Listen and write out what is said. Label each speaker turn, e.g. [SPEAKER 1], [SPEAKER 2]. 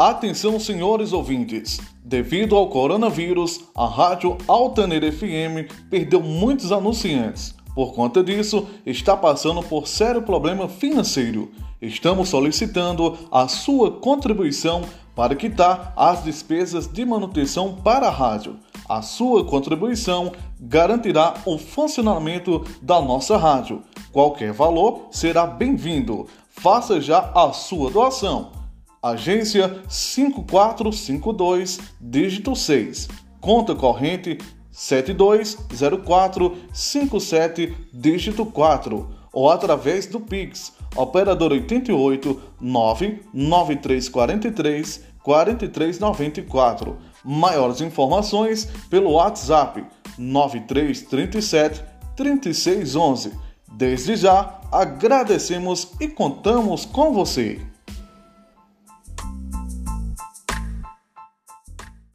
[SPEAKER 1] Atenção, senhores ouvintes! Devido ao coronavírus, a rádio Altaneira FM perdeu muitos anunciantes. Por conta disso, está passando por sério problema financeiro. Estamos solicitando a sua contribuição para quitar as despesas de manutenção para a rádio. A sua contribuição garantirá o funcionamento da nossa rádio. Qualquer valor será bem-vindo. Faça já a sua doação. Agência 5452, dígito 6. Conta corrente 720457, dígito 4. Ou através do Pix, operador 88 99343 4394. Maiores informações pelo WhatsApp 9337 3611. Desde já, agradecemos e contamos com você.